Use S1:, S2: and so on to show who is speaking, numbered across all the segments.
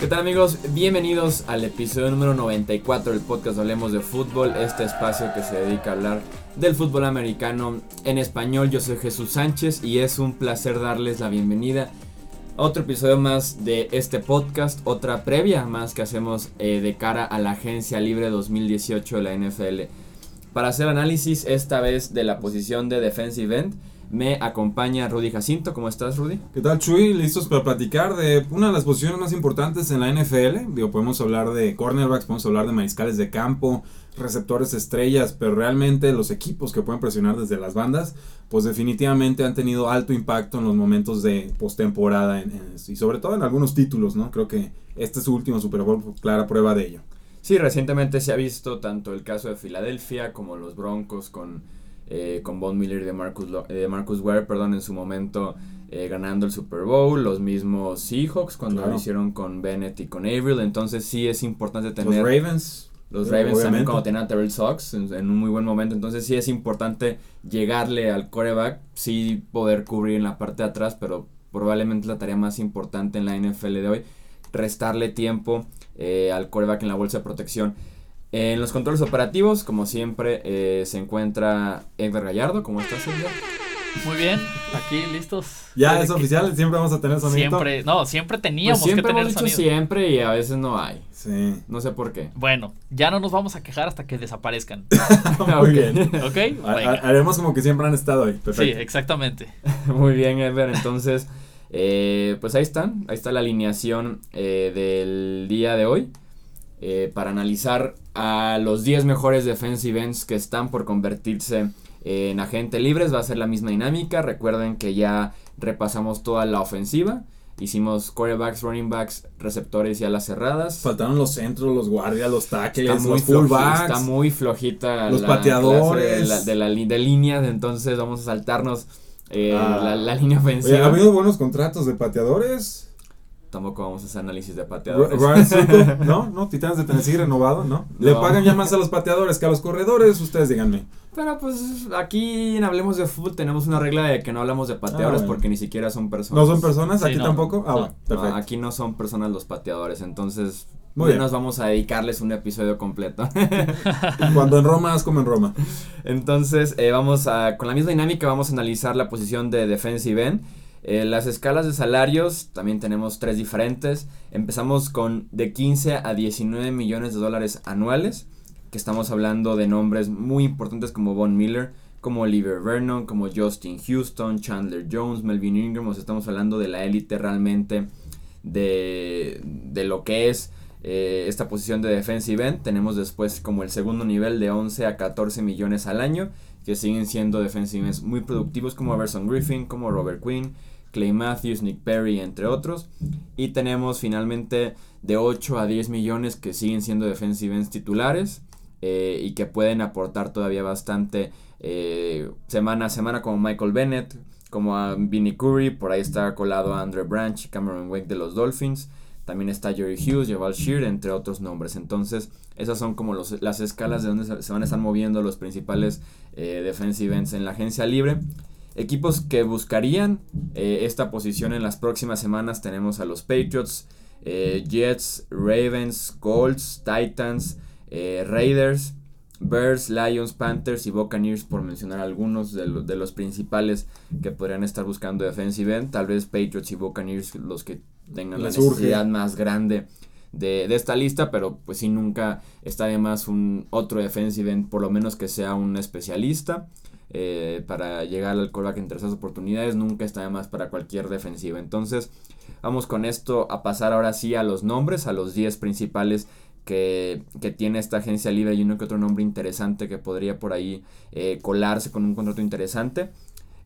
S1: ¿Qué tal amigos? Bienvenidos al episodio número 94 del podcast Hablemos de Fútbol, este espacio que se dedica a hablar del fútbol americano en español. Yo soy Jesús Sánchez y es un placer darles la bienvenida a otro episodio más de este podcast, otra previa más que hacemos eh, de cara a la Agencia Libre 2018 de la NFL. Para hacer análisis esta vez de la posición de defensive end me acompaña Rudy Jacinto. ¿Cómo estás, Rudy?
S2: ¿Qué tal, Chuy? Listos para platicar de una de las posiciones más importantes en la NFL. Digo, podemos hablar de cornerbacks, podemos hablar de mariscales de campo, receptores estrellas, pero realmente los equipos que pueden presionar desde las bandas, pues definitivamente han tenido alto impacto en los momentos de postemporada y sobre todo en algunos títulos, ¿no? Creo que este es su último Super Bowl, clara prueba de ello.
S1: Sí, recientemente se ha visto tanto el caso de Filadelfia como los Broncos con eh, con Von Miller y de Marcus, de Marcus Ware, perdón, en su momento eh, ganando el Super Bowl, los mismos Seahawks cuando lo hicieron con Bennett y con Avril, entonces sí es importante tener...
S2: Los Ravens.
S1: Los Ravens también cuando tenían a Terrell Sox en, un muy buen momento, entonces sí es importante llegarle al coreback, sí poder cubrir en la parte de atrás, pero probablemente la tarea más importante en la NFL de hoy, restarle tiempo eh, al coreback en la bolsa de protección. En los controles operativos, como siempre, eh, se encuentra Edgar Gallardo. ¿Cómo estás, Edgar?
S3: Muy bien, aquí listos.
S2: Ya es oficial, siempre vamos a tener sonido.
S3: Siempre, no, siempre teníamos
S1: pues siempre
S3: que tener
S1: hemos
S3: dicho
S1: siempre y a veces no hay.
S2: Sí.
S1: No sé por qué.
S3: Bueno, ya no nos vamos a quejar hasta que desaparezcan.
S2: Muy bien.
S3: ¿Ok?
S2: haremos como que siempre han estado ahí.
S3: Sí, exactamente.
S1: Muy bien, Edgar. Entonces, eh, pues ahí están. Ahí está la alineación eh, del día de hoy. Eh, para analizar a los 10 mejores defensive ends que están por convertirse en agentes libres. Va a ser la misma dinámica. Recuerden que ya repasamos toda la ofensiva. Hicimos quarterbacks, running backs, receptores y alas cerradas.
S2: Faltaron los centros, los guardias, los tackles,
S1: está muy
S2: los fullbacks.
S1: Está muy flojita
S2: los pateadores.
S1: De, la, de, líneas, entonces vamos a saltarnos eh, ah. la, línea ofensiva.
S2: ha habido buenos contratos de pateadores
S1: tampoco vamos a hacer análisis de pateadores.
S2: ¿no? ¿No? Titanes de Tennessee renovado, ¿no? Le pagan ya más a los pateadores que a los corredores, ustedes díganme.
S1: Pero pues aquí en Hablemos de Fútbol tenemos una regla de que no hablamos de pateadores ah, porque ni siquiera son personas.
S2: ¿No son personas? ¿Aquí tampoco? Ah,
S1: perfecto. aquí no son personas los pateadores, entonces Muy nos vamos a dedicarles un episodio completo.
S2: Cuando en Roma, haz como en Roma.
S1: Entonces, eh, vamos a, con la misma dinámica, vamos a analizar la posición de defensive end. Eh, las escalas de salarios también tenemos tres diferentes. Empezamos con de 15 a 19 millones de dólares anuales, que estamos hablando de nombres muy importantes como Von Miller, como Oliver Vernon, como Justin Houston, Chandler Jones, Melvin Ingram. estamos hablando de la élite realmente de, de, lo que es eh, esta posición de defensive end. Tenemos después como el segundo nivel de 11 a 14 millones al año, que siguen siendo defensive muy productivos como Everson Griffin, como Robert Quinn Clay Matthews, Nick Perry, entre otros. Y tenemos finalmente de 8 a 10 millones que siguen siendo defensive titulares eh, y que pueden aportar todavía bastante eh, semana a semana como Michael Bennett, como a Vinnie Curry, por ahí está colado a Andrew Branch Cameron Wake de los Dolphins. También está Jerry Hughes, Jabal Shear, entre otros nombres. Entonces, esas son como las escalas de donde se van a estar moviendo los principales eh, defensive en la agencia libre. Equipos que buscarían eh, esta posición en las próximas semanas tenemos a los Patriots, eh, Jets, Ravens, Colts, Titans, eh, Raiders, Bears, Lions, Panthers y Buccaneers, por mencionar algunos de, los principales que podrían estar buscando defensive end. Tal vez Patriots y Buccaneers los que tengan la necesidad más grande de, de, esta lista, pero pues sí nunca está de más un otro defensive end, por lo menos que sea un especialista. Eh, para llegar al callback en terceras oportunidades. Nunca está de más para cualquier defensiva. Entonces, vamos con esto a pasar ahora sí a los nombres, a los 10 principales que, tiene esta agencia libre y uno que otro nombre interesante que podría por ahí eh, colarse con un contrato interesante.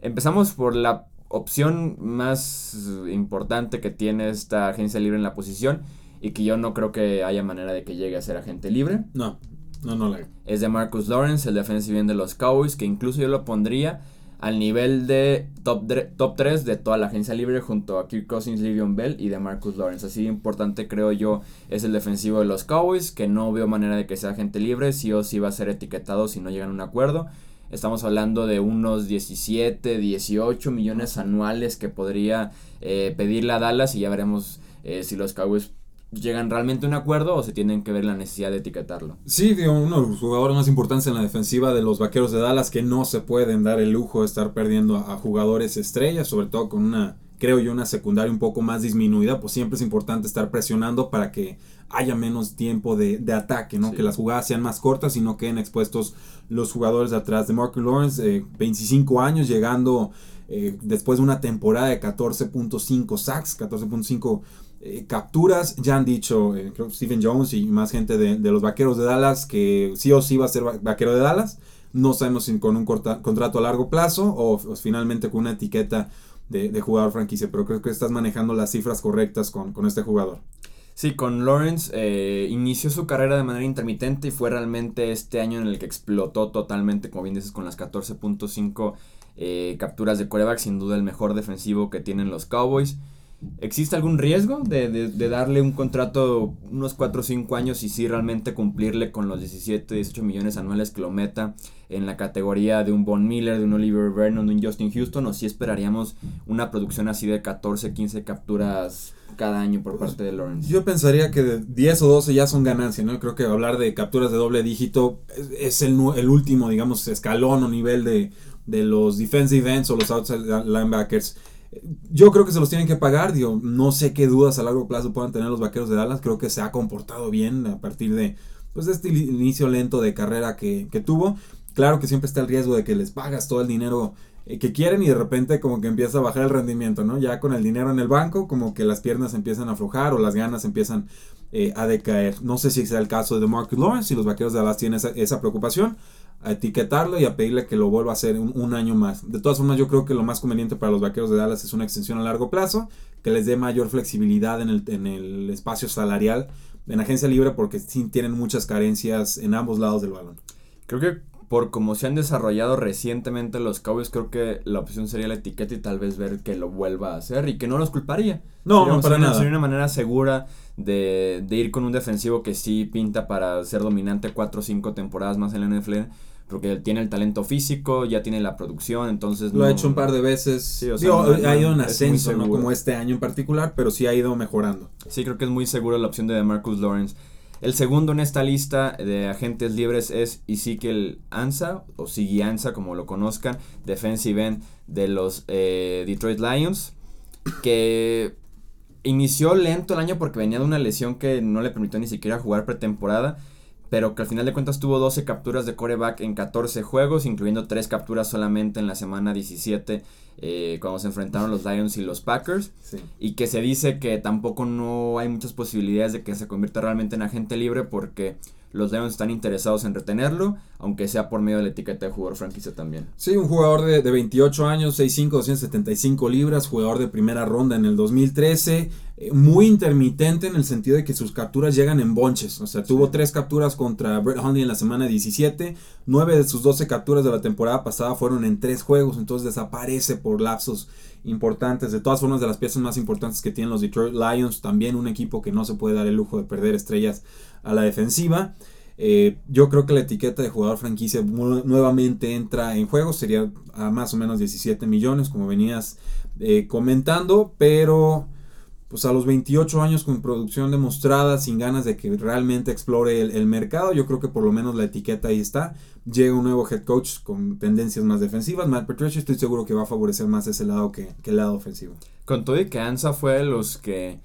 S1: Empezamos por la opción más importante que tiene esta agencia libre en la posición y que yo no creo que haya manera de que llegue a ser agente libre.
S2: No. No, no la
S1: Es de Marcus Lawrence, el defensive end de los Cowboys, que incluso yo lo pondría al nivel de top, top 3 de toda la agencia libre junto a Kirk Cousins, Livion Bell y de Marcus Lawrence. Así importante creo yo es el defensivo de los Cowboys, que no veo manera de que sea agente libre, sí o sí va a ser etiquetado si no llegan a un acuerdo. Estamos hablando de unos 17, 18 millones anuales que podría eh, pedirle a Dallas y ya veremos eh, si los Cowboys llegan realmente a un acuerdo o se tienen que ver la necesidad de etiquetarlo.
S2: Sí, digo, uno de los jugadores más importantes en la defensiva de los Vaqueros de Dallas que no se pueden dar el lujo de estar perdiendo a, a jugadores estrellas, sobre todo con una, creo yo, una secundaria un poco más disminuida, pues siempre es importante estar presionando para que haya menos tiempo de, de ataque, ¿no?
S1: Sí.
S2: Que las jugadas sean más cortas y no queden expuestos los jugadores de atrás. De Mark Lawrence, eh, 25 años, llegando eh, después de una temporada de 14.5 sacks, 14.5 eh, capturas. Ya han dicho, eh, Stephen Jones y más gente de, los vaqueros de Dallas que sí o sí va a ser va- vaquero de Dallas. No sabemos si con un contrato a largo plazo o, finalmente con una etiqueta de, de jugador franquicia, pero creo que estás manejando las cifras correctas con, con este jugador.
S1: Sí, con Lawrence eh, inició su carrera de manera intermitente y fue realmente este año en el que explotó totalmente, como bien dices, con las 14.5 eh, capturas de coreback, sin duda el mejor defensivo que tienen los Cowboys. ¿Existe algún riesgo de, de- de darle un contrato unos 4 o 5 años y sí realmente cumplirle con los 17, 18 millones anuales que lo meta en la categoría de un Von Miller, de un Oliver Vernon, de un Justin Houston? ¿O sí esperaríamos una producción así de 14, 15 capturas cada año por parte de Lawrence?
S2: Yo pensaría que de 10 o 12 ya son ganancias, ¿no? Creo que hablar de capturas de doble dígito es, es el, el último, digamos, escalón o nivel de, de los defensive ends o los outside linebackers. Yo creo que se los tienen que pagar, no sé qué dudas a largo plazo puedan tener los vaqueros de Dallas, creo que se ha comportado bien a partir de, pues, este inicio lento de carrera que, que tuvo. Claro que siempre está el riesgo de que les pagas todo el dinero eh, que quieren y de repente como que empieza a bajar el rendimiento, ¿no? Ya con el dinero en el banco, como que las piernas empiezan a aflojar o las ganas empiezan eh, a decaer. No sé si sea el caso de Marcus Lawrence, si los vaqueros de Dallas tienen esa, esa preocupación, a etiquetarlo y a pedirle que lo vuelva a hacer un, un año más. De todas formas, yo creo que lo más conveniente para los vaqueros de Dallas es una extensión a largo plazo, que les dé mayor flexibilidad en el, en el espacio salarial en agencia libre, porque sí tienen muchas carencias en ambos lados del balón.
S1: Creo que por como se han desarrollado recientemente los Cowboys, creo que la opción sería la etiqueta y tal vez ver que lo vuelva a hacer y que no los culparía.
S2: No,
S1: Sería-
S2: no, para
S1: sería-
S2: nada.
S1: Sería una manera segura de, de ir con un defensivo que sí pinta para ser dominante cuatro o cinco temporadas más en la NFL, porque tiene el talento físico, ya tiene la producción, entonces
S2: Lo
S1: no-
S2: ha hecho un par de veces.
S1: Sí, o sea,
S2: Digo,
S1: no- no-
S2: ha ido en ascenso, no como este año en particular, pero sí ha ido mejorando.
S1: Sí, creo que es muy seguro la opción de Marcus Lawrence. El segundo en esta lista de agentes libres es Ezekiel Ansa, o Sigi Ansa, como lo conozcan, defensive end de los eh, Detroit Lions, que inició lento el año porque venía de una lesión que no le permitió ni siquiera jugar pretemporada, pero que al final de cuentas tuvo 12 capturas de coreback en 14 juegos, incluyendo 3 capturas solamente en la semana 17, eh, cuando se enfrentaron los Lions y los Packers
S2: Sí.
S1: y que se dice que tampoco no hay muchas posibilidades de que se convierta realmente en agente libre porque los Lions están interesados en retenerlo, aunque sea por medio de la etiqueta de jugador franquicia también.
S2: Sí, un jugador de, de 28 años, 6'5, 275 libras, jugador de primera ronda en el 2013, eh, muy intermitente en el sentido de que sus capturas llegan en bonches, o sea, tuvo
S1: Sí.
S2: tres capturas contra Brett Hundley en la semana 17, nueve de sus 12 capturas de la temporada pasada fueron en tres juegos, entonces desaparece por lapsos importantes, de todas formas de las piezas más importantes que tienen los Detroit Lions, también un equipo que no se puede dar el lujo de perder estrellas a la defensiva. Eh, yo creo que la etiqueta de jugador franquicia nuevamente entra en juego, sería a más o menos 17 millones, como venías eh, comentando, pero pues a los 28 años con producción demostrada, sin ganas de que realmente explore el, el mercado, yo creo que por lo menos la etiqueta ahí está. Llega un nuevo head coach con tendencias más defensivas, Matt Patricia, estoy seguro que va a favorecer más ese lado que, que el lado ofensivo.
S1: Con todo y que Ansa fue de los que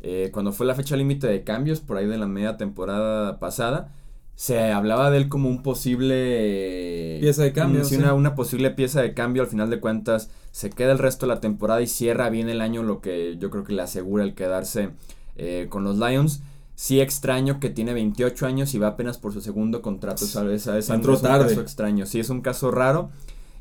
S1: eh, cuando fue la fecha límite de cambios, por ahí de la media temporada pasada, se hablaba de él como un posible...
S2: Pieza de cambio,
S1: Sí. Una, una posible pieza de cambio, al final de cuentas, se queda el resto de la temporada y cierra bien el año, lo que yo creo que le asegura el quedarse eh, con los Lions. Sí extraño que tiene 28 años y va apenas por su segundo contrato, ¿sabes? Es,
S2: Entró
S1: es un
S2: tarde.
S1: caso extraño, sí, es un caso raro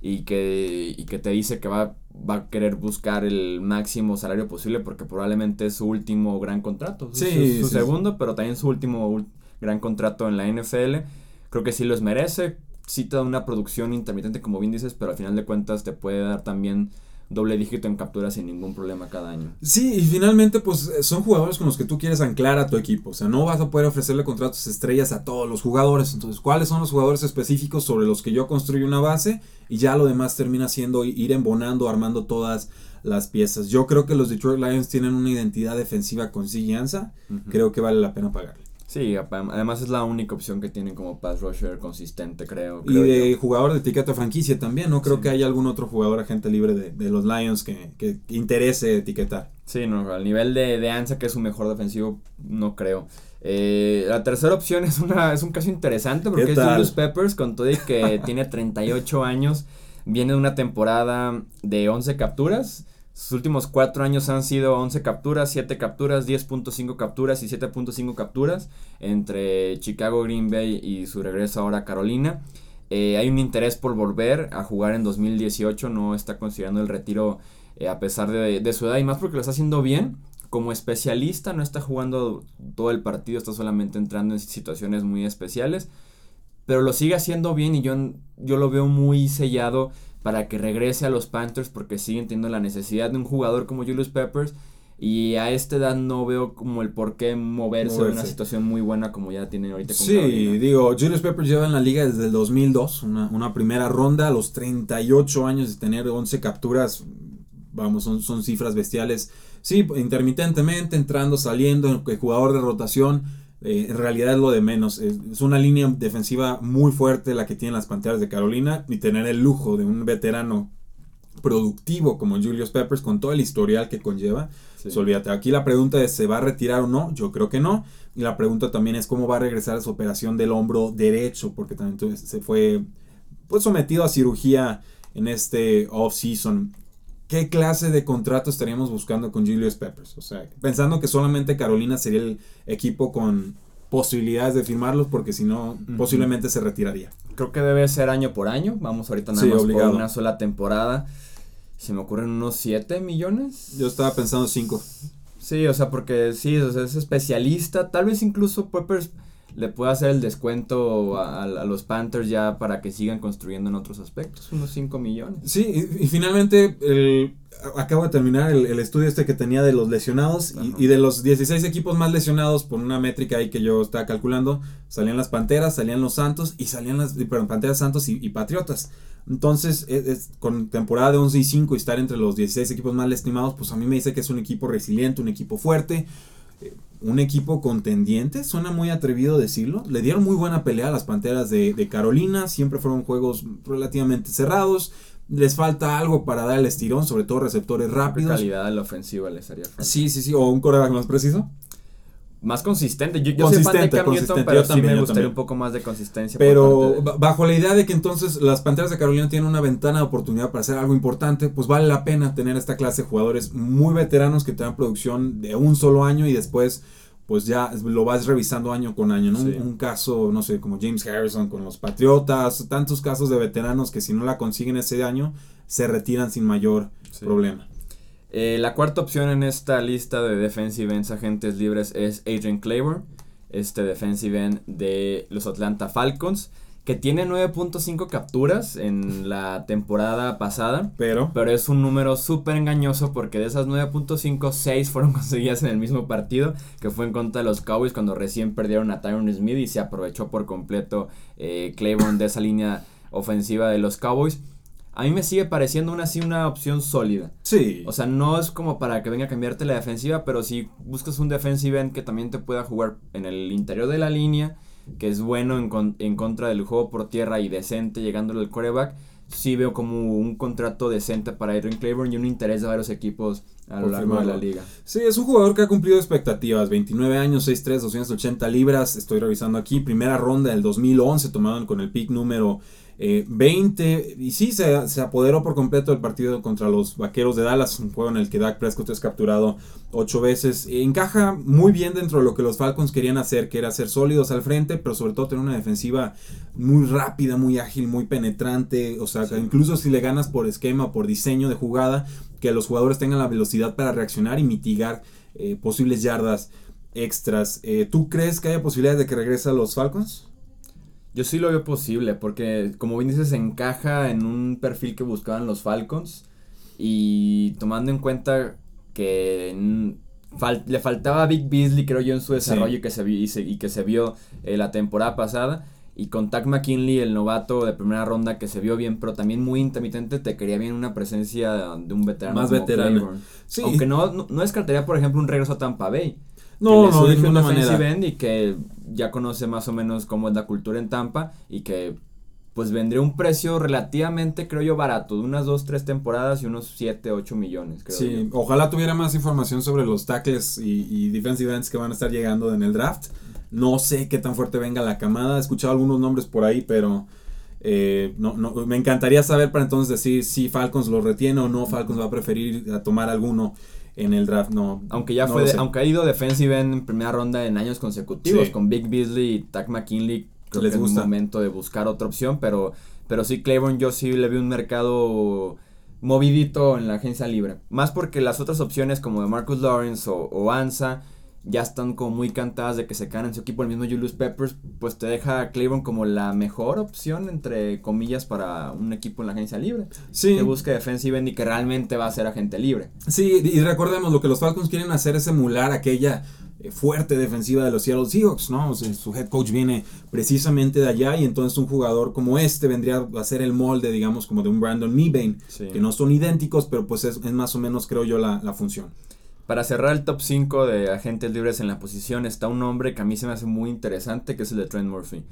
S1: y que, y que te dice que va, va a querer buscar el máximo salario posible porque probablemente es su último gran contrato.
S2: Sí,
S1: su, su
S2: sí,
S1: segundo, pero también su último gran contrato en la NFL. Creo que sí los merece. Sí te da una producción intermitente, como bien dices, pero al final de cuentas te puede dar también doble dígito en capturas sin ningún problema cada año.
S2: Sí, y finalmente pues eh, son jugadores con los que tú quieres anclar a tu equipo. O sea, no vas a poder ofrecerle contratos estrellas a todos los jugadores. Entonces, ¿cuáles son los jugadores específicos sobre los que yo construyo una base? Y ya lo demás termina siendo ir embonando, armando todas las piezas. Yo creo que los Detroit Lions tienen una identidad defensiva con Sigianza. Creo que vale la pena pagarle.
S1: Sí, además es la única opción que tienen como pass rusher consistente, creo.
S2: y de jugador de etiqueta franquicia también, no creo que haya algún otro jugador agente libre de, los Lions que, que, interese etiquetar.
S1: Sí, no, al nivel de, de Ansa, que es su mejor defensivo, no creo. Eh, la tercera opción es una es un caso interesante porque es Julius Peppers, con todo y que tiene 38 años, viene de una temporada de 11 capturas sus últimos cuatro años han sido 11 capturas, 7 capturas, 10.5 capturas y 7.5 capturas entre Chicago, Green Bay y su regreso ahora a Carolina. Eh, hay un interés por volver a jugar en 2018, no está considerando el retiro eh, a pesar de, de, su edad y más porque lo está haciendo bien. Como especialista no está jugando todo el partido, está solamente entrando en situaciones muy especiales, pero lo sigue haciendo bien y yo, yo lo veo muy sellado para que regrese a los Panthers porque siguen teniendo la necesidad de un jugador como Julius Peppers. Y a esta edad no veo como el por qué moverse, en una situación muy buena como ya tiene ahorita
S2: con Sí, digo, Julius Peppers lleva en la liga desde el 2002, una, una, primera ronda a los 38 años de tener 11 capturas, vamos, son, son cifras bestiales. Sí, intermitentemente, entrando, saliendo, el jugador de rotación eh, en realidad es lo de menos. Es, una línea defensiva muy fuerte la que tienen las Panteras de Carolina y tener el lujo de un veterano productivo como Julius Peppers con todo el historial que conlleva. olvídate. Aquí la pregunta es, ¿se va a retirar o no? Yo creo que no. Y la pregunta también es cómo va a regresar a su operación del hombro derecho, porque también se fue pues, sometido a cirugía en este off-season. ¿Qué clase de contrato estaríamos buscando con Julius Peppers? O sea, pensando que solamente Carolina sería el equipo con posibilidades de firmarlos, porque si no, posiblemente se retiraría.
S1: Creo que debe ser año por año. Vamos ahorita nada más por una sola temporada. Se me ocurren unos 7 millones.
S2: Yo estaba pensando 5.
S1: Sí, o sea, porque sí, es especialista. Tal vez incluso Peppers le puede hacer el descuento a, los Panthers ya para que sigan construyendo en otros aspectos, unos 5 millones.
S2: Sí, y, finalmente el, acabo de terminar el, estudio este que tenía de los lesionados y, de los 16 equipos más lesionados por una métrica ahí que yo estaba calculando, salían las Panteras, salían los Santos y salían las perdón, Panteras, Santos y, Patriotas. Entonces, es, con temporada de 11 y 5 y estar entre los 16 equipos más lastimados, pues a mí me dice que es un equipo resiliente, un equipo fuerte un equipo contendiente, suena muy atrevido decirlo. Le dieron muy buena pelea a las Panteras de, Carolina, siempre fueron juegos relativamente cerrados. Les falta algo para dar el estirón, sobre todo receptores rápidos.
S1: calidad de la ofensiva les haría falta.
S2: Sí, sí, sí, o un coreback más preciso
S1: más consistente. Yo, yo soy fan de Cam Newton, pero sí me gustaría un poco más de consistencia.
S2: Pero bajo la idea de que entonces las Panteras de Carolina tienen una ventana de oportunidad para hacer algo importante, pues vale la pena tener esta clase de jugadores muy veteranos que te dan producción de un solo año y después pues ya lo vas revisando año con año, ¿no? Un, caso, no sé, como James Harrison con los Patriotas, tantos casos de veteranos que si no la consiguen ese año, se retiran sin mayor problema.
S1: Eh, la cuarta opción en esta lista de defensive ends agentes libres es Adrian Claver, este defensive end de los Atlanta Falcons, que tiene 9.5 capturas en la temporada pasada.
S2: Pero.
S1: Pero es un número súper engañoso porque de esas 9.5, 6 fueron conseguidas en el mismo partido, que fue en contra de los Cowboys cuando recién perdieron a Tyron Smith y se aprovechó por completo eh, Claiborne de esa línea ofensiva de los Cowboys a mí me sigue pareciendo una así una opción sólida.
S2: Sí.
S1: O sea, no es como para que venga a cambiarte la defensiva, pero si buscas un defensive end que también te pueda jugar en el interior de la línea, que es bueno en, en contra del juego por tierra y decente llegándole al quarterback, sí veo como un contrato decente para Adrian Claiborne y un interés de varios equipos a lo largo de la liga.
S2: Sí, es un jugador que ha cumplido expectativas. 29 años, 6'3, 280 libras. Estoy revisando aquí. Primera ronda del 2011, tomado con el pick número 20 eh, y sí, se, se, apoderó por completo del partido contra los Vaqueros de Dallas, un juego en el que Dak Prescott es capturado 8 veces. Encaja muy bien dentro de lo que los Falcons querían hacer, que era ser sólidos al frente, pero sobre todo tener una defensiva muy rápida, muy ágil, muy penetrante. O sea, incluso si le ganas por esquema, por diseño de jugada, que los jugadores tengan la velocidad para reaccionar y mitigar eh, posibles yardas extras. Eh, ¿Tú crees que haya posibilidades de que regrese a los Falcons?
S1: Yo sí lo veo posible, porque como bien dices, encaja en un perfil que buscaban los Falcons. Y tomando en cuenta que fal- le faltaba a Big Beasley, creo yo, en su desarrollo
S2: Sí.
S1: que se y, se, y que se vio eh, la temporada pasada. Y con Tack McKinley, el novato de primera ronda, que se vio bien, pero también muy intermitente, te quería bien una presencia de un veterano.
S2: Más veterano. Sí.
S1: Aunque no, no, no descartaría, por ejemplo, un regreso a Tampa Bay.
S2: no,
S1: que
S2: no, de ninguna manera.
S1: end y que ya conoce más o menos cómo es la cultura en Tampa y que pues vendría un precio relativamente, creo yo, barato, de unas 2, 3 temporadas y unos 7, 8 millones, creo
S2: Sí,
S1: yo.
S2: ojalá tuviera más información sobre los tackles y, y defensive ends que van a estar llegando en el draft. No sé qué tan fuerte venga la camada. He escuchado algunos nombres por ahí, pero eh, no, no, me encantaría saber para entonces decir si Falcons lo retiene o no. Falcons va a preferir a tomar alguno en el draft. No,
S1: Aunque ya
S2: no
S1: fue, de- aunque ha ido defensive en primera ronda en años consecutivos
S2: Sí.
S1: con Big Beasley y Tack McKinley, creo
S2: Les
S1: que es
S2: gusta.
S1: un momento de buscar otra opción, pero, pero sí Claiborne yo sí le vi un mercado movidito en la agencia libre. Más porque las otras opciones como de Marcus Lawrence o, o Ansa ya están como muy cantadas de que se caen en su equipo. El mismo Julius Peppers pues te deja a Claiborne como la mejor opción entre comillas para un equipo en la agencia libre.
S2: Sí,
S1: Que busque defensive end y que realmente va a ser agente libre.
S2: sí, y recordemos lo que los Falcons quieren hacer es emular aquella eh, fuerte defensiva de los Seattle Seahawks, ¿no? O sea, su head coach viene precisamente de allá y entonces un jugador como este vendría a ser el molde, digamos, como de un Brandon Mebane.
S1: Sí.
S2: que no son idénticos, pero pues es, es más o menos, creo yo, la, la función.
S1: Para cerrar el top 5 de agentes libres en la posición está un nombre que a mí se me hace muy interesante, que es el de Trent Murphy.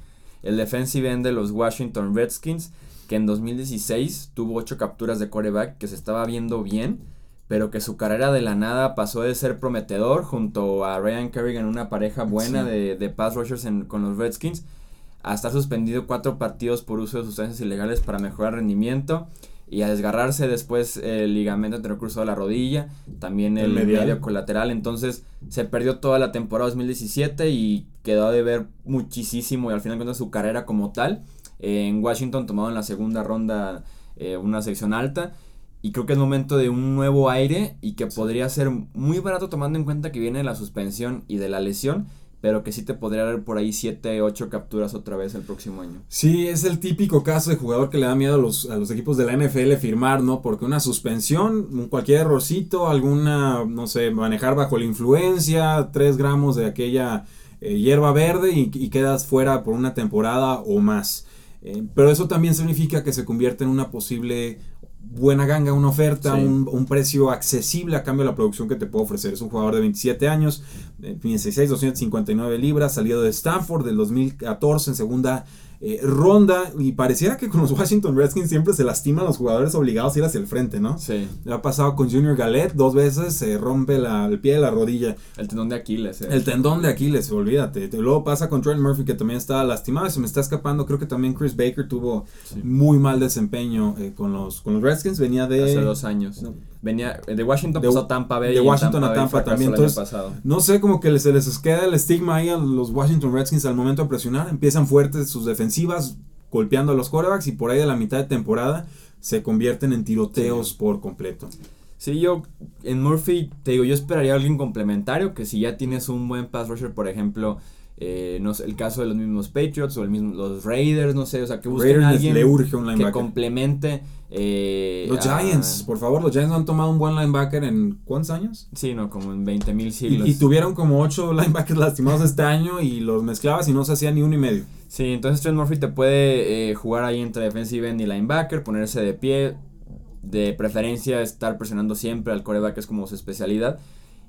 S1: El defensive end de los Washington Redskins, que en 2016 tuvo 8 capturas de quarterback, que se estaba viendo bien, pero que su carrera de la nada pasó de ser prometedor junto a Ryan Kerrigan, una pareja buena
S2: Sí.
S1: de, de pass rushers en- con los Redskins, a estar suspendido 4 partidos por uso de sustancias ilegales para mejorar rendimiento. Y a desgarrarse después el ligamento anterior cruzado de la rodilla, también
S2: El
S1: el, medio colateral. Entonces se perdió toda la temporada 2017 y quedó de ver muchísimo y al final de cuentas su carrera como tal. Eh, en Washington tomado en la segunda ronda eh, una sección alta. Y creo que es momento de un nuevo aire y que podría ser muy barato tomando en cuenta que viene de la suspensión y de la lesión. Pero que sí te podría dar por ahí 7, 8 capturas otra vez el próximo año.
S2: Sí, es el típico caso de jugador que le da miedo a los, a los equipos de la NFL firmar, ¿no? Porque una suspensión, cualquier errorcito, alguna, no sé, manejar bajo la influencia, 3 gramos de aquella eh, hierba verde y, y quedas fuera por una temporada o más. Eh, pero eso también significa que se convierte en una posible buena ganga, una oferta,
S1: Sí.
S2: un, un precio accesible a cambio de la producción que te puede ofrecer. Es un jugador de 27 años, eh, 16, 259 libras, salido de Stanford del 2014 en segunda eh, ronda y pareciera que con los Washington Redskins siempre se lastiman los jugadores obligados a ir hacia el frente, ¿no?
S1: Sí,
S2: ha pasado con Junior Galette dos veces, se rompe la- el pie de la rodilla.
S1: el tendón de Aquiles. eh.
S2: El tendón de Aquiles, olvídate. Te- Luego pasa con Trent Murphy que también está lastimado. Se me está escapando. Creo que también Chris Baker tuvo
S1: Sí.
S2: muy mal desempeño eh, con, los, con los Redskins. Venía de...
S1: Hace dos años.
S2: no.
S1: Venía de Washington
S2: De-
S1: pasó a Tampa Bay.
S2: de Washington a Tampa también, entonces-. No sé, como que se les queda el estigma ahí a los Washington Redskins al momento de presionar. Empiezan fuertes sus defensivas, golpeando a los quarterbacks y por ahí de la mitad de temporada se convierten en tiroteos
S1: Sí.
S2: por completo.
S1: Sí, yo en Murphy, te digo, yo esperaría a alguien complementario, que si ya tienes un buen pass rusher, por ejemplo, eh, no sé, el caso de los mismos Patriots o el mismo, los Raiders, no sé, o sea, que busquen
S2: Raiders
S1: a alguien
S2: le urge un
S1: que
S2: linebacker.
S1: complemente. eh,
S2: Los
S1: a-
S2: Giants, por favor, los Giants no han tomado un buen linebacker en ¿cuántos años?
S1: Sí, no, como en 20 mil siglos.
S2: y tuvieron como ocho linebackers lastimados este año y los mezclabas y no se hacía ni uno y medio.
S1: Sí, entonces Trent Murphy te puede eh, jugar ahí entre defensive end y linebacker, ponerse de pie, de preferencia estar presionando siempre al coreback, que es como su especialidad.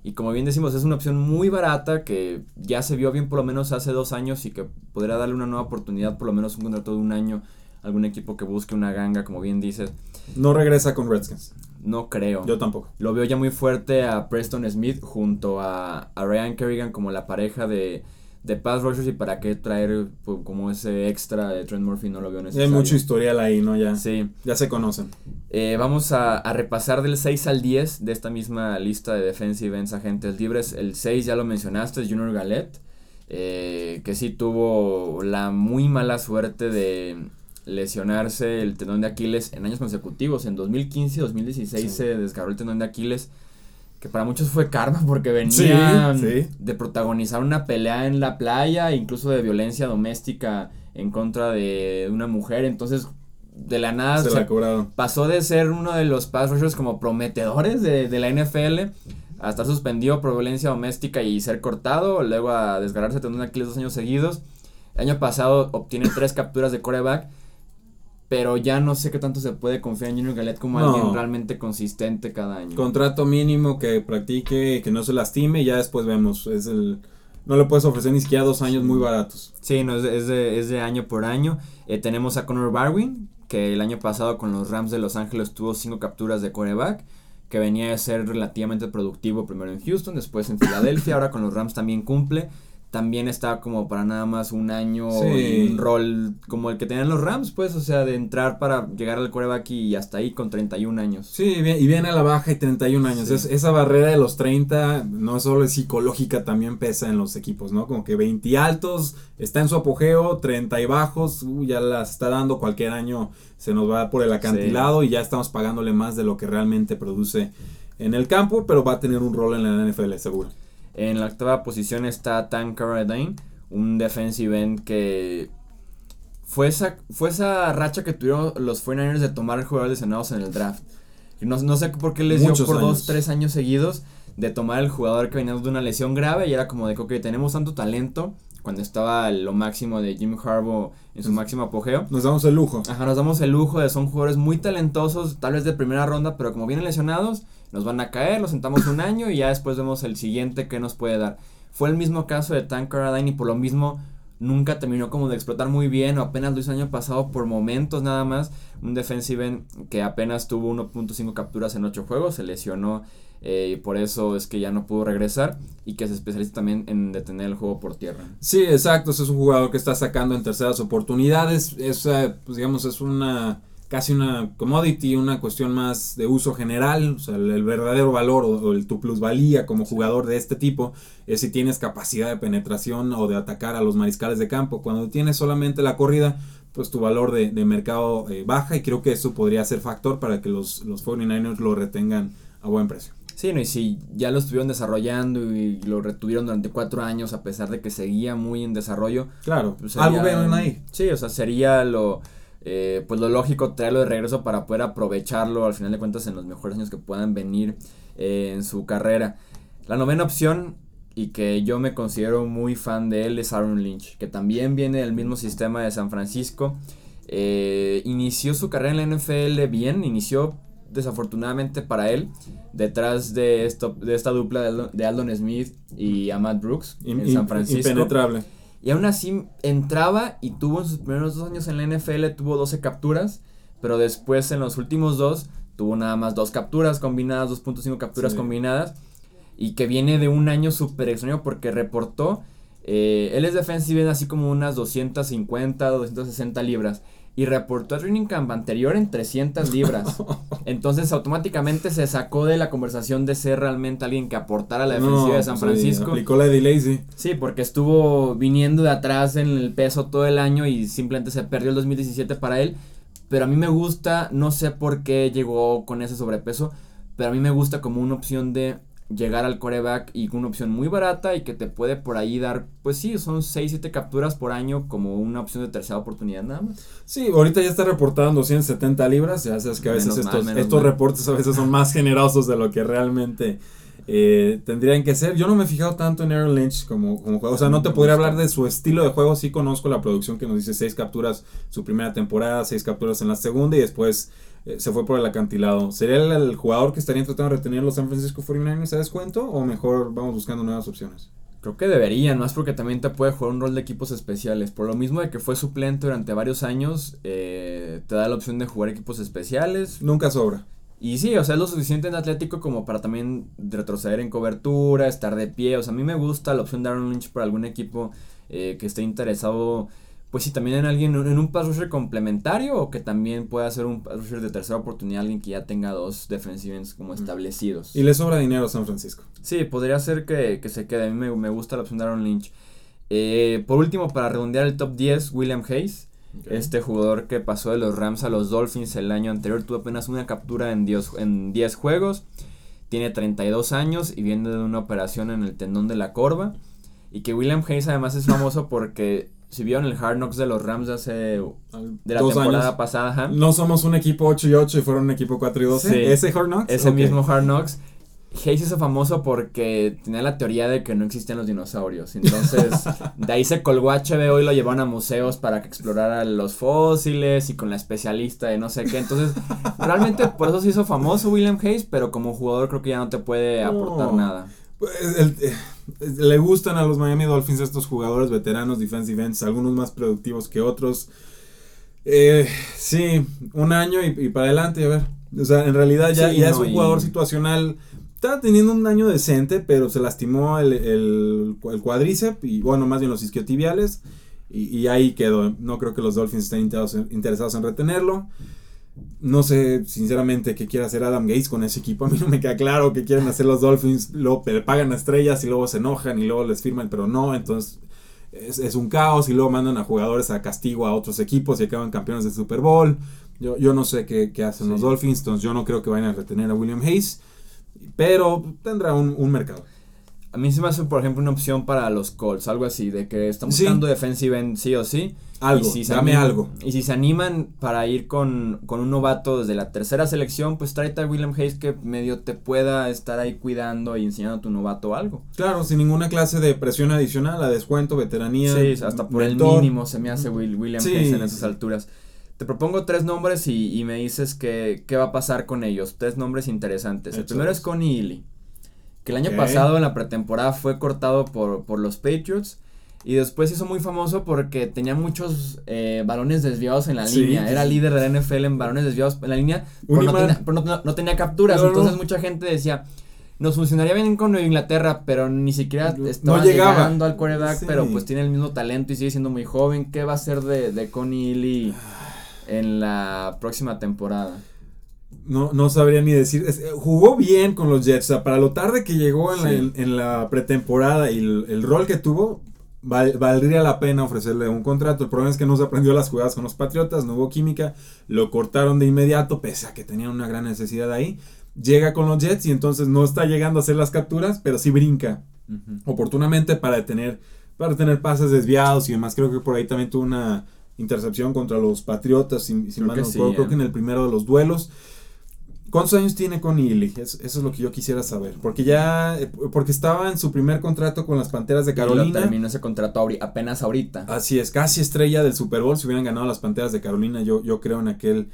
S1: Y como bien decimos, es una opción muy barata que ya se vio bien por lo menos hace dos años y que podría darle una nueva oportunidad, por lo menos un contrato de un año, a algún equipo que busque una ganga, como bien dices.
S2: No regresa con Redskins.
S1: No creo.
S2: Yo tampoco.
S1: Lo veo ya muy fuerte a Preston Smith junto a, a Ryan Kerrigan como la pareja de, de pass rushers y para qué traer pues, como ese extra de Trent Murphy no lo veo
S2: Hay
S1: necesario.
S2: mucho historial ahí, ¿no? Ya,
S1: Sí.
S2: ya se conocen.
S1: Eh, vamos a, a repasar del 6 al 10 de esta misma lista de defensive ends agentes libres. El 6 ya lo mencionaste, es Junior Galette, eh, que sí tuvo la muy mala suerte de lesionarse el tendón de Aquiles en años consecutivos. En 2015 y 2016
S2: Sí.
S1: se desgarró el tendón de Aquiles, que para muchos fue karma porque venía
S2: Sí, sí.
S1: de protagonizar una pelea en la playa, incluso de violencia doméstica en contra de una mujer. Entonces de la nada
S2: Se
S1: se-
S2: la cobraron.
S1: pasó de ser uno de los pass rushers como prometedores de, de la NFL a estar suspendido por violencia doméstica y ser cortado, luego a desgarrarse teniendo un Aquiles dos años seguidos. El año pasado obtiene tres capturas de coreback, pero ya no sé qué tanto se puede confiar en Junior Galette como
S2: No.
S1: alguien realmente consistente cada año.
S2: Contrato mínimo que practique, que no se lastime y ya después vemos. Es el, no le puedes ofrecer ni siquiera dos años muy baratos.
S1: Sí, no, es, de, es de- es de año por año. Eh, tenemos a Connor Barwin, que el año pasado con los Rams de Los Ángeles tuvo cinco capturas de coreback, que venía de ser relativamente productivo primero en Houston, después en Filadelfia, ahora con los Rams también cumple. También está como para nada más un año
S2: Sí.
S1: y un rol como el que tenían los Rams, pues, o sea, de entrar para llegar al coreback y hasta ahí con 31 años.
S2: Sí, y viene- y viene a la baja y 31 años.
S1: Sí.
S2: Es- esa barrera de los 30 no solo es psicológica, también pesa en los equipos, ¿no? Como que 20 altos, está en su apogeo, 30 y bajos, uh, ya las está dando cualquier año, se nos va por el acantilado y ya estamos pagándole más de lo que realmente produce en el campo, pero va a tener un rol en la NFL, seguro.
S1: En la octava posición está Tan Carradine, un defensive end que fue esa, fue esa racha que tuvieron los 49ers de tomar jugadores lesionados en el draft. Y No, no sé por qué les dio por
S2: años.
S1: dos, tres años seguidos de tomar el jugador que venía de una lesión grave y era como de que ok, tenemos tanto talento cuando estaba lo máximo de Jim Harbaugh en su máximo apogeo.
S2: Nos damos el lujo.
S1: Ajá, nos damos el lujo de son jugadores muy talentosos, tal vez de primera ronda, pero como vienen lesionados, nos van a caer, los sentamos un año y ya después vemos el siguiente que nos puede dar. Fue el mismo caso de Tank Carradine y por lo mismo nunca terminó como de explotar muy bien o apenas lo hizo el año pasado por momentos nada más. Un defensive que apenas tuvo 1.5 capturas en 8 juegos, se lesionó eh, y por eso es que ya no pudo regresar y que se especializa también en detener el juego por tierra.
S2: Sí, exacto. Es un jugador que está sacando en terceras oportunidades. Es, eh, pues digamos, es una casi una commodity, una cuestión más de uso general. O sea, el, el verdadero valor o, o el, tu plusvalía como jugador de este tipo es si tienes capacidad de penetración o de atacar a los mariscales de campo. Cuando tienes solamente la corrida, pues tu valor de, de mercado eh, baja y creo que eso podría ser factor para que los, los 49ers lo retengan a buen precio.
S1: Sí, no, y si ya lo estuvieron desarrollando y lo retuvieron durante cuatro años a pesar de que seguía muy en desarrollo.
S2: Claro,
S1: pues
S2: algo ven ahí.
S1: Sí, o sea, sería lo, eh, pues lo lógico traerlo de regreso para poder aprovecharlo al final de cuentas en los mejores años que puedan venir eh, en su carrera. La novena opción y que yo me considero muy fan de él es Aaron Lynch, que también viene del mismo sistema de San Francisco. Eh, inició su carrera en la NFL bien, inició desafortunadamente para él detrás de, esto, de esta dupla de Aldon, de Aldon Smith y Ahmad Brooks en San Francisco.
S2: Impenetrable.
S1: Y aún así entraba y tuvo en sus primeros dos años en la NFL, tuvo 12 capturas, pero después en los últimos dos tuvo nada más dos capturas combinadas, 2.5 capturas
S2: Sí.
S1: combinadas, y que viene de un año súper extraño porque reportó, eh, él es defensive así como unas 250, 260 libras, y reportó el training camp anterior en 300 libras. Entonces automáticamente se sacó de la conversación de ser realmente alguien que aportara a la defensiva
S2: No,
S1: de San
S2: pues,
S1: Francisco.
S2: aplicó la de Lazy.
S1: Sí, porque estuvo viniendo de atrás en el peso todo el año y simplemente se perdió el 2017 para él. Pero a mí me gusta, no sé por qué llegó con ese sobrepeso, pero a mí me gusta como una opción de llegar al coreback y con una opción muy barata y que te puede por ahí dar, pues sí, son 6, 7 capturas por año como una opción de tercera oportunidad nada más.
S2: Sí, ahorita ya está reportado en 270 libras. Ya sabes que a veces
S1: Menos
S2: estos, estos
S1: mal.
S2: reportes a veces son más generosos de lo que realmente eh, tendrían que ser. Yo no me he fijado tanto en Aaron Lynch como, como juego. O sea, no te podría hablar de su estilo de juego. Sí conozco la producción que nos dice 6 capturas su primera temporada, 6 capturas en la segunda y después se fue por el acantilado. ¿Sería el, el jugador que estarían tratando de retener los San Francisco 49ers a descuento o mejor vamos buscando nuevas opciones?
S1: Creo que deberían, más porque también te puede jugar un rol de equipos especiales. Por lo mismo de que fue suplente durante varios años, eh, te da la opción de jugar equipos especiales.
S2: Nunca sobra.
S1: Y sí, o sea, es lo suficiente en atlético como para también retroceder en cobertura, estar de pie. O sea, a mí me gusta la opción de Aaron Lynch para algún equipo eh, que esté interesado, pues sí, también en alguien, en un pass rusher complementario o que también pueda ser un pass rusher de tercera oportunidad, alguien que ya tenga dos defensivos como establecidos.
S2: Y le sobra dinero a San Francisco.
S1: Sí, podría ser que, que se quede. A mí me, me gusta la opción de Aaron Lynch. Eh, por último, para redondear el top 10, William Hayes. Este jugador que pasó de los Rams a los Dolphins el año anterior tuvo apenas una captura en 10, en 10 juegos. Tiene 32 años y viene de una operación en el tendón de la corva. Y que William Hayes además es famoso porque si vieron el Hard Knocks de los Rams de hace de la
S2: Dos
S1: temporada
S2: años.
S1: pasada, ajá.
S2: No somos un equipo 8 y 8 y fueron un equipo 4 y 12.
S1: Sí.
S2: ¿Ese Hard Knocks?
S1: ese
S2: Ok.
S1: mismo Hard Knocks. Hayes hizo famoso porque tenía la teoría de que no existían los dinosaurios. Entonces, de ahí se colgó a HBO y lo llevaron a museos para que explorara los fósiles y con la especialista de no sé qué. Entonces, realmente por eso se hizo famoso William Hayes, pero como jugador creo que ya no te puede aportar
S2: No.
S1: nada.
S2: Pues, el- eh, le gustan a los Miami Dolphins estos jugadores veteranos, defensive ends, algunos más productivos que otros. Eh, sí, un año y, y para adelante, a ver. O sea, en realidad ya,
S1: Sí,
S2: ya
S1: no,
S2: es un
S1: y-
S2: jugador situacional. Estaba teniendo un año decente, pero se lastimó el, el, el cuádriceps y, bueno, más bien los isquiotibiales. Y, y ahí quedó. No creo que los Dolphins estén interesados en, interesados en retenerlo. No sé, sinceramente, qué quiere hacer Adam Gates con ese equipo. A mí no me queda claro qué quieren hacer los Dolphins. Luego le pagan a estrellas y luego se enojan y luego les firman, pero no. Entonces es, es un caos y luego mandan a jugadores a castigo a otros equipos y acaban campeones del Super Bowl. Yo, yo no sé qué, qué hacen los. Dolphins, entonces yo no creo que vayan a retener a William Hayes. Pero tendrá un, un mercado.
S1: A mí se me hace, por ejemplo, una opción para los Colts, algo así, de que están
S2: Sí.
S1: buscando defensive end sí o sí.
S2: Algo,
S1: si
S2: dame
S1: animan-
S2: algo.
S1: Y si se animan para ir con, con un novato desde la tercera selección, pues tráete a William Hayes que medio te pueda estar ahí cuidando y enseñando a tu novato algo.
S2: Claro, sin ninguna clase de presión adicional, a descuento, veteranía.
S1: Sí, hasta por el mínimo se me hace Will- William
S2: Sí,
S1: Hayes en esas alturas. Te propongo tres nombres y, y me dices que, qué va a pasar con ellos. Tres nombres interesantes. El primero es Connie Ely, que el año pasado en la pretemporada fue cortado por, por los Patriots. Y después hizo muy famoso porque tenía muchos eh, balones desviados en la
S2: Sí,
S1: línea. Era líder de la NFL en balones desviados en la línea. Pero, no tenía, pero no- no tenía capturas.
S2: Claro.
S1: Entonces mucha gente decía, nos funcionaría bien con Nueva Inglaterra, pero ni siquiera estaba llegando al quarterback,
S2: Sí.
S1: pero pues tiene el mismo talento y sigue siendo muy joven. ¿Qué va a ser de, de Connie Ely en la próxima temporada?
S2: No, no sabría ni decir. es- eh, jugó bien con los Jets. O sea, para lo tarde que llegó en, la,
S1: Sí.
S2: en- en la pretemporada y el, el rol que tuvo, val- valdría la pena ofrecerle un contrato. El problema es que no se aprendió las jugadas con los Patriotas, no hubo química. Lo cortaron de inmediato, pese a que tenían una gran necesidad ahí. Llega con los Jets y entonces no está llegando a hacer las capturas, pero sí brinca oportunamente para detener, para detener pases desviados y demás. Creo que por ahí también tuvo una intercepción contra los Patriotas, si, si
S1: Creo
S2: mal
S1: que
S2: no
S1: sí,
S2: creo
S1: eh.
S2: que en el primero de los duelos. ¿Cuántos años tiene con? Es- eso es lo que yo quisiera saber. Porque ya, eh, porque estaba en su primer contrato con las Panteras de
S1: Y lo
S2: Carolina.
S1: terminó ese contrato ahori- apenas ahorita.
S2: Así es, casi estrella del Super Bowl. Si hubieran ganado las Panteras de Carolina, yo, yo creo en aquel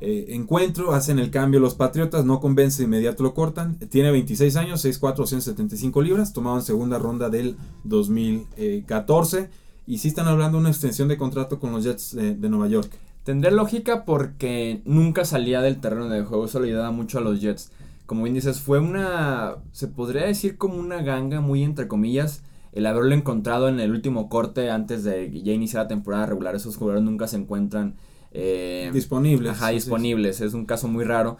S2: eh, encuentro. Hacen el cambio los Patriotas, no convence, de inmediato lo cortan. Tiene 26 años, 6'4", 175 libras, tomado en segunda ronda del 2014. Y sí están hablando de una extensión de contrato con los Jets de, de Nueva York.
S1: Tendría lógica porque nunca salía del terreno de juego, eso le ayudaba mucho a los Jets. Como bien dices, fue una, se podría decir como una ganga muy entre comillas, el haberlo encontrado en el último corte antes de ya iniciar la temporada regular. Esos jugadores nunca se encuentran eh,
S2: Disponibles.
S1: Ajá, disponibles, es un caso muy raro.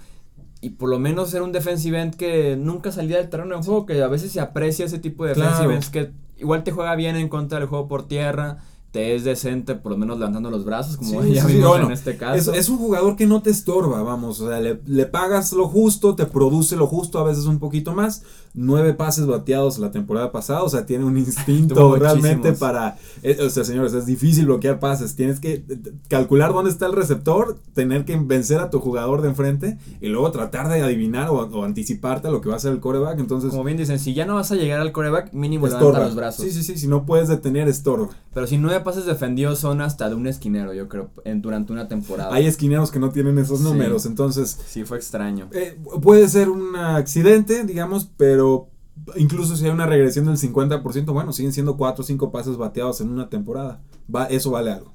S1: Y por lo menos era un defensive end que nunca salía del terreno de juego, que a veces se aprecia ese tipo de defensive
S2: Claro.
S1: ends que igual te juega bien en contra del juego por tierra, te es decente por lo menos levantando los brazos, como
S2: Sí,
S1: ya
S2: sí,
S1: vimos
S2: bueno,
S1: en este
S2: Es,
S1: caso.
S2: es un jugador que no te estorba, vamos, o sea, le, le pagas lo justo, te produce lo justo, a veces un poquito más. Nueve pases bateados la temporada pasada, o sea, tiene un instinto realmente para... eh, o sea, señores, es difícil bloquear pases, tienes que eh, calcular dónde está el receptor, tener que vencer a tu jugador de enfrente y luego tratar de adivinar o, o anticiparte a lo que va a hacer el coreback, entonces...
S1: Como bien dicen, si ya no vas a llegar al coreback, mínimo levanta los brazos.
S2: Sí, sí, sí, si no puedes detener, estorba.
S1: Pero si nueve pases defendidos son hasta de un esquinero, yo creo, en, durante una temporada.
S2: Hay esquineros que no tienen esos
S1: Sí.
S2: números, entonces...
S1: Sí, fue extraño.
S2: Eh, puede ser un accidente, digamos, pero incluso si hay una regresión del 50%, bueno, siguen siendo 4 o 5 pases bateados en una temporada. Va, eso vale algo.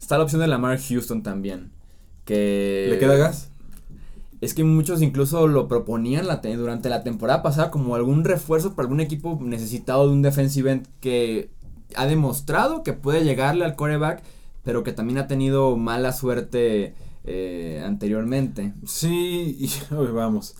S1: Está la opción de Lamar Houston también. Que
S2: ¿Le queda gas?
S1: Es que muchos incluso lo proponían la durante la temporada pasada como algún refuerzo para algún equipo necesitado de un defensive end que ha demostrado que puede llegarle al coreback, pero que también ha tenido mala suerte eh, anteriormente.
S2: Sí, y uy, vamos.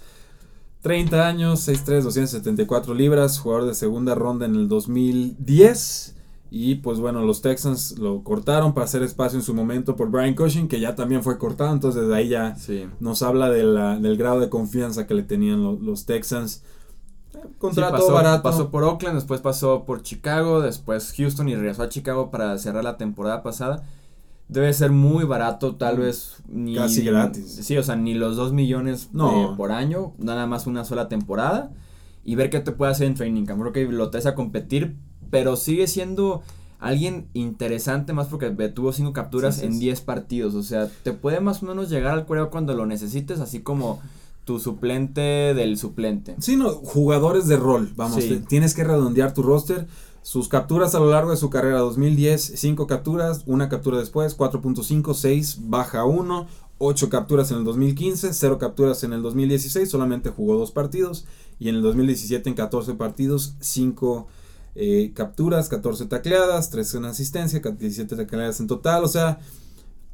S2: 30 años, 6'3, 274 libras, jugador de segunda ronda en el 2010. Y pues bueno, los Texans lo cortaron para hacer espacio en su momento por Brian Cushing, que ya también fue cortado, entonces desde ahí ya
S1: Sí.
S2: nos habla de la- del grado de confianza que le tenían lo- los Texans. Contrato
S1: Sí, pasó,
S2: barato.
S1: Pasó por Oakland, después pasó por Chicago, después Houston y regresó a Chicago para cerrar la temporada pasada. Debe ser muy barato, tal
S2: Mm,
S1: vez ni...
S2: casi gratis.
S1: Sí, o sea, ni los 2 millones
S2: No.
S1: eh, por año, nada más una sola temporada. Y ver qué te puede hacer en training camp. Creo que lo traes a competir, pero sigue siendo alguien interesante más porque tuvo 5 capturas
S2: Sí, sí,
S1: en
S2: sí.
S1: 10 partidos. O sea, te puede más o menos llegar al cuereo cuando lo necesites, así como tu suplente del suplente.
S2: Sí, no, jugadores de rol, vamos,
S1: Sí.
S2: te- tienes que redondear tu roster. Sus capturas a lo largo de su carrera, 2010, 5 capturas, una captura después, 4.5, 6, baja 1, 8 capturas en el 2015, 0 capturas en el 2016, solamente jugó dos partidos, y en el 2017 en 14 partidos, 5 capturas, 14 tacleadas, 3 en asistencia, 17 tacleadas en total, o sea,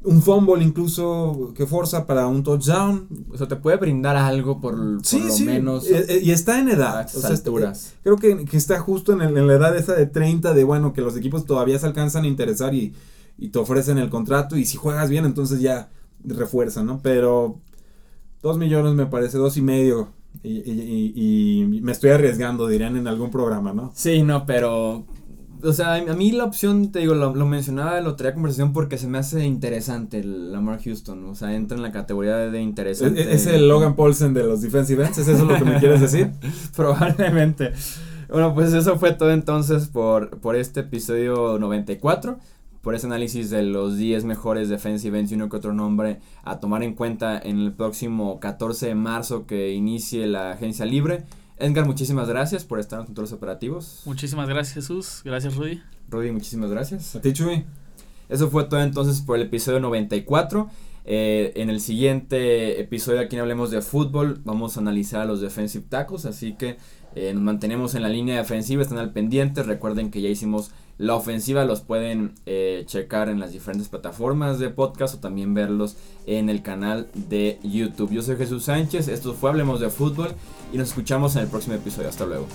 S2: un fumble incluso que forza para un touchdown,
S1: O sea, te puede brindar algo por, por
S2: Sí,
S1: lo
S2: sí,
S1: menos
S2: eh, eh, y está en edad. o sea,
S1: alturas.
S2: creo que, que está justo en, el- en la edad esa de 30, de bueno, que los equipos todavía se alcanzan a interesar y, y te ofrecen el contrato. Y si juegas bien, entonces ya refuerzan, ¿no? Pero 2 millones me parece, dos y medio. Y- y me estoy arriesgando, dirían en algún programa, ¿no?
S1: Sí, no, pero. O sea, a mí la opción, te digo, lo, lo mencionaba, lo traía a conversación porque se me hace interesante el Lamar Houston. O sea, entra en la categoría de
S2: Es,
S1: interesante.
S2: es el Logan Paulsen de los defensive ends, ¿es eso lo que me quieres decir?
S1: Probablemente. Bueno, pues eso fue todo entonces por, por este episodio 94. Por ese análisis de los 10 mejores defensive ends y uno que otro nombre a tomar en cuenta en el próximo 14 de marzo que inicie la agencia libre. Edgar, muchísimas gracias por estar en los controles operativos.
S3: Muchísimas gracias, Jesús. Gracias, Rudy.
S1: Rudy, muchísimas gracias.
S2: A ti, Chuy.
S1: Eso fue todo entonces por el episodio 94. Eh, en el siguiente episodio aquí en Hablemos de Fútbol vamos a analizar a los defensive tackles, así que eh, nos mantenemos en la línea defensiva, están al pendiente, recuerden que ya hicimos la ofensiva, los pueden eh, checar en las diferentes plataformas de podcast o también verlos en el canal de YouTube. Yo soy Jesús Sánchez, esto fue Hablemos de Fútbol y nos escuchamos en el próximo episodio, hasta luego.